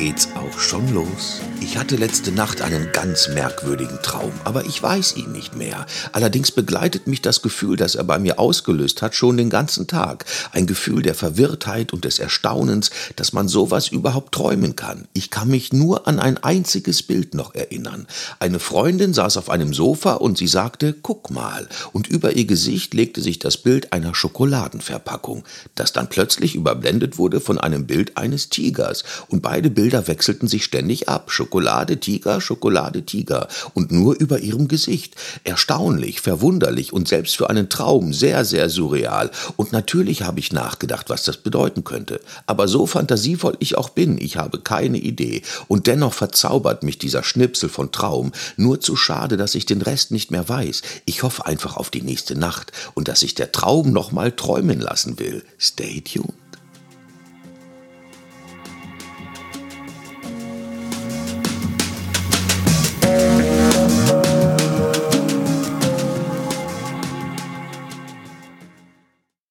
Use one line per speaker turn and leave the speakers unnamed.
geht's auch schon los. Ich hatte letzte Nacht einen ganz merkwürdigen Traum, aber ich weiß ihn nicht mehr. Allerdings begleitet mich das Gefühl, das er bei mir ausgelöst hat, schon den ganzen Tag. Ein Gefühl der Verwirrtheit und des Erstaunens, dass man sowas überhaupt träumen kann. Ich kann mich nur an ein einziges Bild noch erinnern. Eine Freundin saß auf einem Sofa und sie sagte, guck mal. Und über ihr Gesicht legte sich das Bild einer Schokoladenverpackung, das dann plötzlich überblendet wurde von einem Bild eines Tigers. Und beide Bilder wechselten sich ständig ab. Schokolade, Tiger, Schokolade, Tiger und nur über ihrem Gesicht. Erstaunlich, verwunderlich und selbst für einen Traum sehr, sehr surreal. Und natürlich habe ich nachgedacht, was das bedeuten könnte. Aber so fantasievoll ich auch bin, ich habe keine Idee. Und dennoch verzaubert mich dieser Schnipsel von Traum. Nur zu schade, dass ich den Rest nicht mehr weiß. Ich hoffe einfach auf die nächste Nacht und dass sich der Traum noch mal träumen lassen will. Stay tuned.